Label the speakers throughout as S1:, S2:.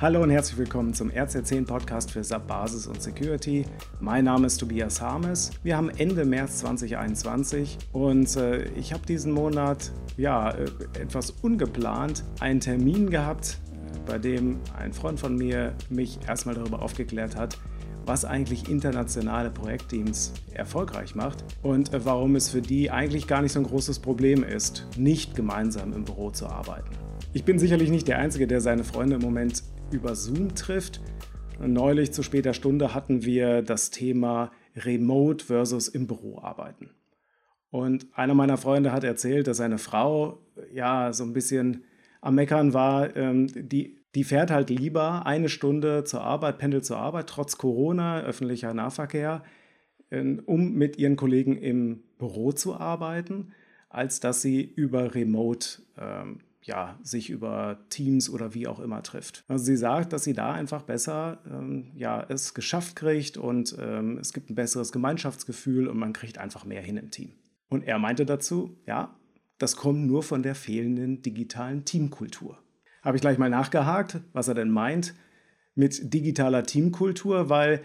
S1: Hallo und herzlich willkommen zum RC10 Podcast für SAP Basis und Security. Mein Name ist Tobias Harmes. Wir haben Ende März 2021 und äh, ich habe diesen Monat ja äh, etwas ungeplant einen Termin gehabt, äh, bei dem ein Freund von mir mich erstmal darüber aufgeklärt hat, was eigentlich internationale Projektteams erfolgreich macht und äh, warum es für die eigentlich gar nicht so ein großes Problem ist, nicht gemeinsam im Büro zu arbeiten. Ich bin sicherlich nicht der Einzige, der seine Freunde im Moment über Zoom trifft. Neulich zu später Stunde hatten wir das Thema Remote versus im Büro arbeiten. Und einer meiner Freunde hat erzählt, dass seine Frau ja so ein bisschen am Meckern war. Ähm, die, die fährt halt lieber eine Stunde zur Arbeit, pendelt zur Arbeit, trotz Corona, öffentlicher Nahverkehr, ähm, um mit ihren Kollegen im Büro zu arbeiten, als dass sie über Remote ähm, ja, sich über Teams oder wie auch immer trifft. Also sie sagt, dass sie da einfach besser ähm, ja, es geschafft kriegt und ähm, es gibt ein besseres Gemeinschaftsgefühl und man kriegt einfach mehr hin im Team. Und er meinte dazu, ja, das kommt nur von der fehlenden digitalen Teamkultur. Habe ich gleich mal nachgehakt, was er denn meint mit digitaler Teamkultur, weil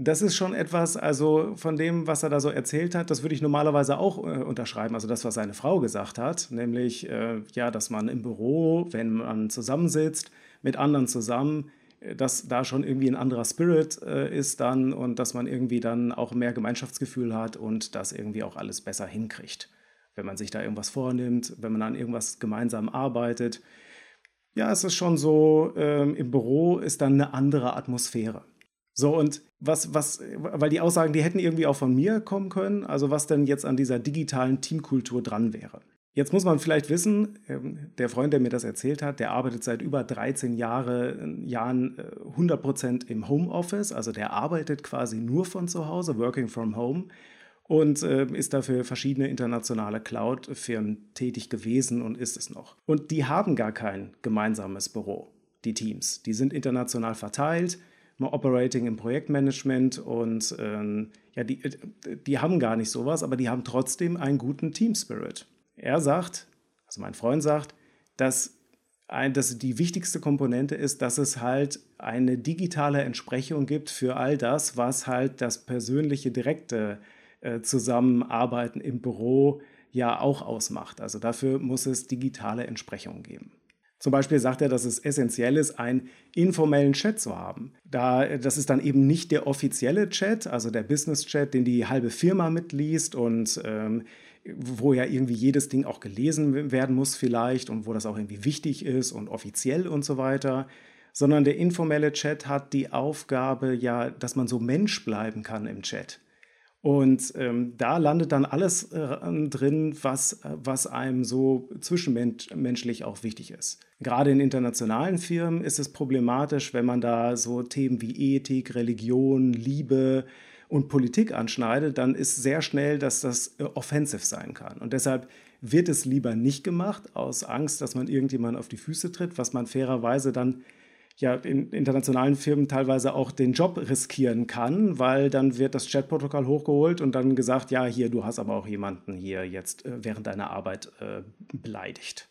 S1: das ist schon etwas, also von dem, was er da so erzählt hat, das würde ich normalerweise auch äh, unterschreiben. Also das, was seine Frau gesagt hat, nämlich äh, ja, dass man im Büro, wenn man zusammensitzt, mit anderen zusammen, äh, dass da schon irgendwie ein anderer Spirit äh, ist dann und dass man irgendwie dann auch mehr Gemeinschaftsgefühl hat und das irgendwie auch alles besser hinkriegt. Wenn man sich da irgendwas vornimmt, wenn man an irgendwas gemeinsam arbeitet. Ja, es ist schon so, ähm, im Büro ist dann eine andere Atmosphäre. So, und was, was, weil die Aussagen, die hätten irgendwie auch von mir kommen können, also was denn jetzt an dieser digitalen Teamkultur dran wäre. Jetzt muss man vielleicht wissen, ähm, der Freund, der mir das erzählt hat, der arbeitet seit über 13 Jahre, Jahren 100% äh, im Homeoffice, also der arbeitet quasi nur von zu Hause, working from home und äh, ist dafür verschiedene internationale Cloud-Firmen tätig gewesen und ist es noch. Und die haben gar kein gemeinsames Büro, die Teams. Die sind international verteilt Operating im Projektmanagement und ähm, ja, die, die haben gar nicht sowas, aber die haben trotzdem einen guten Team Spirit. Er sagt, also mein Freund sagt, dass, ein, dass die wichtigste Komponente ist, dass es halt eine digitale Entsprechung gibt für all das, was halt das persönliche, direkte äh, Zusammenarbeiten im Büro ja auch ausmacht. Also dafür muss es digitale Entsprechungen geben. Zum Beispiel sagt er, dass es essentiell ist, einen informellen Chat zu haben. Da, das ist dann eben nicht der offizielle Chat, also der Business-Chat, den die halbe Firma mitliest und ähm, wo ja irgendwie jedes Ding auch gelesen werden muss vielleicht und wo das auch irgendwie wichtig ist und offiziell und so weiter, sondern der informelle Chat hat die Aufgabe ja, dass man so Mensch bleiben kann im Chat. Und ähm, da landet dann alles äh, drin, was, was einem so zwischenmenschlich auch wichtig ist. Gerade in internationalen Firmen ist es problematisch, wenn man da so Themen wie Ethik, Religion, Liebe und Politik anschneidet, dann ist sehr schnell, dass das äh, offensiv sein kann. Und deshalb wird es lieber nicht gemacht, aus Angst, dass man irgendjemand auf die Füße tritt, was man fairerweise dann ja in internationalen Firmen teilweise auch den Job riskieren kann, weil dann wird das Chatprotokoll hochgeholt und dann gesagt, ja, hier, du hast aber auch jemanden hier jetzt äh, während deiner Arbeit äh, beleidigt.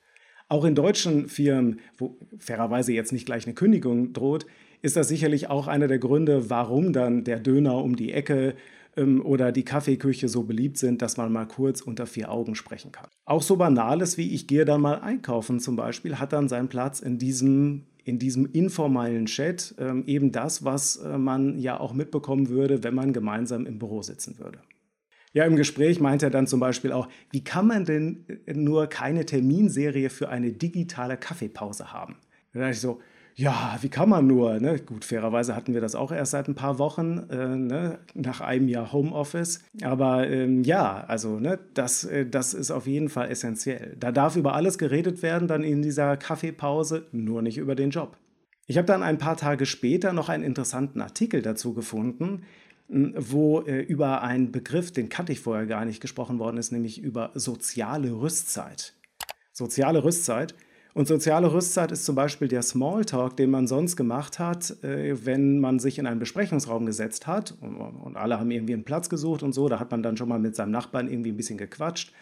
S1: Auch in deutschen Firmen, wo fairerweise jetzt nicht gleich eine Kündigung droht, ist das sicherlich auch einer der Gründe, warum dann der Döner um die Ecke ähm, oder die Kaffeeküche so beliebt sind, dass man mal kurz unter vier Augen sprechen kann. Auch so Banales wie ich gehe dann mal einkaufen zum Beispiel, hat dann seinen Platz in diesem in diesem informellen Chat ähm, eben das, was äh, man ja auch mitbekommen würde, wenn man gemeinsam im Büro sitzen würde. Ja, im Gespräch meint er dann zum Beispiel auch, wie kann man denn äh, nur keine Terminserie für eine digitale Kaffeepause haben? Da dachte ich so, ja, wie kann man nur? Ne? Gut, fairerweise hatten wir das auch erst seit ein paar Wochen, äh, ne? nach einem Jahr Homeoffice. Aber ähm, ja, also ne, das, äh, das ist auf jeden Fall essentiell. Da darf über alles geredet werden, dann in dieser Kaffeepause, nur nicht über den Job. Ich habe dann ein paar Tage später noch einen interessanten Artikel dazu gefunden, wo äh, über einen Begriff, den kannte ich vorher gar nicht, gesprochen worden ist, nämlich über soziale Rüstzeit. Soziale Rüstzeit und soziale Rüstzeit ist zum Beispiel der Smalltalk, den man sonst gemacht hat, äh, wenn man sich in einen Besprechungsraum gesetzt hat und, alle haben irgendwie einen Platz gesucht und so. Da hat man dann schon mal mit seinem Nachbarn irgendwie ein bisschen gequatscht,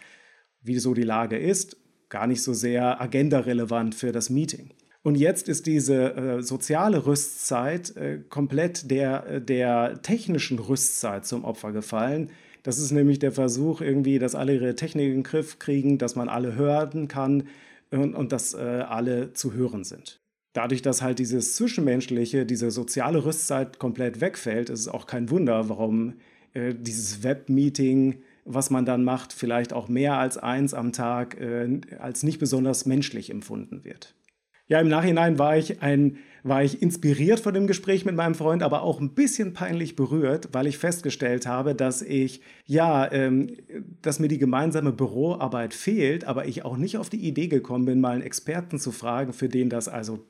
S1: wie so die Lage ist. Gar nicht so sehr agendarelevant für das Meeting. Und jetzt ist diese äh, soziale Rüstzeit äh, komplett der, der technischen Rüstzeit zum Opfer gefallen. Das ist nämlich der Versuch, irgendwie, dass alle ihre Technik in den Griff kriegen, dass man alle hören kann und, und dass äh, alle zu hören sind. Dadurch, dass halt dieses Zwischenmenschliche, diese soziale Rüstzeit komplett wegfällt, ist es auch kein Wunder, warum äh, dieses Webmeeting, was man dann macht, vielleicht auch mehr als eins am Tag äh, als nicht besonders menschlich empfunden wird. Ja, im Nachhinein war ich, ein, war ich inspiriert von dem Gespräch mit meinem Freund, aber auch ein bisschen peinlich berührt, weil ich festgestellt habe, dass ich, ja, ähm, dass mir die gemeinsame Büroarbeit fehlt, aber ich auch nicht auf die Idee gekommen bin, mal einen Experten zu fragen, für den das also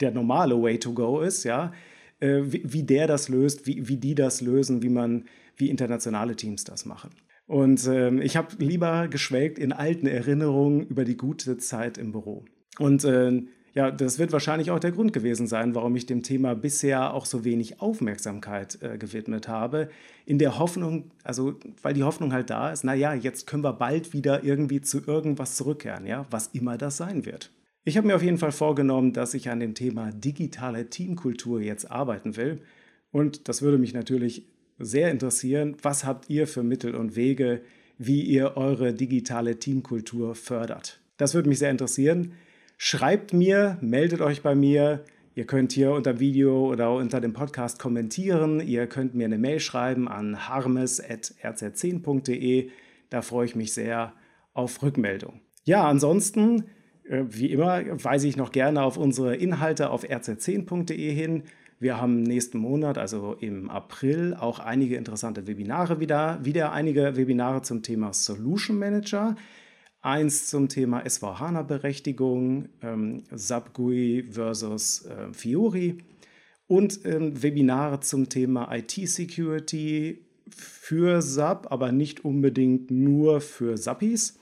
S1: der normale Way to go ist, ja, äh, wie, wie, der das löst, wie, wie die das lösen, wie man, wie internationale Teams das machen. Und ähm, ich habe lieber geschwelgt in alten Erinnerungen über die gute Zeit im Büro. Und äh, ja, das wird wahrscheinlich auch der Grund gewesen sein, warum ich dem Thema bisher auch so wenig Aufmerksamkeit äh, gewidmet habe. In der Hoffnung, also weil die Hoffnung halt da ist, naja, jetzt können wir bald wieder irgendwie zu irgendwas zurückkehren, ja, was immer das sein wird. Ich habe mir auf jeden Fall vorgenommen, dass ich an dem Thema digitale Teamkultur jetzt arbeiten will. Und das würde mich natürlich sehr interessieren. Was habt ihr für Mittel und Wege, wie ihr eure digitale Teamkultur fördert? Das würde mich sehr interessieren. Schreibt mir, meldet euch bei mir. Ihr könnt hier unter dem Video oder unter dem Podcast kommentieren. Ihr könnt mir eine Mail schreiben an harmes.rz10.de. Da freue ich mich sehr auf Rückmeldung. Ja, ansonsten, äh, wie immer, weise ich noch gerne auf unsere Inhalte auf rz10.de hin. Wir haben nächsten Monat, also im April, auch einige interessante Webinare wieder. Wieder einige Webinare zum Thema Solution Manager. Eins zum Thema SVHANA-Berechtigung, ähm, GUI versus äh, Fiori und ähm, Webinare zum Thema IT-Security für SAP, aber nicht unbedingt nur für SAPis.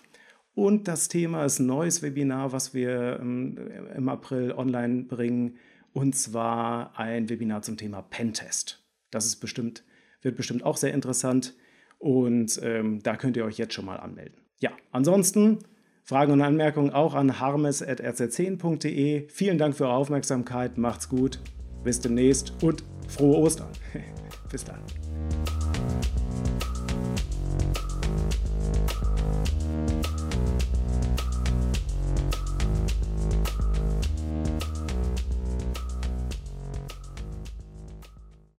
S1: Und das Thema ist ein neues Webinar, was wir ähm, im April online bringen, und zwar ein Webinar zum Thema Pentest. Das ist bestimmt, wird bestimmt auch sehr interessant und ähm, da könnt ihr euch jetzt schon mal anmelden. Ja, ansonsten Fragen und Anmerkungen auch an harmes.rz10.de. Vielen Dank für eure Aufmerksamkeit, macht's gut, bis demnächst und frohe Ostern. bis dann.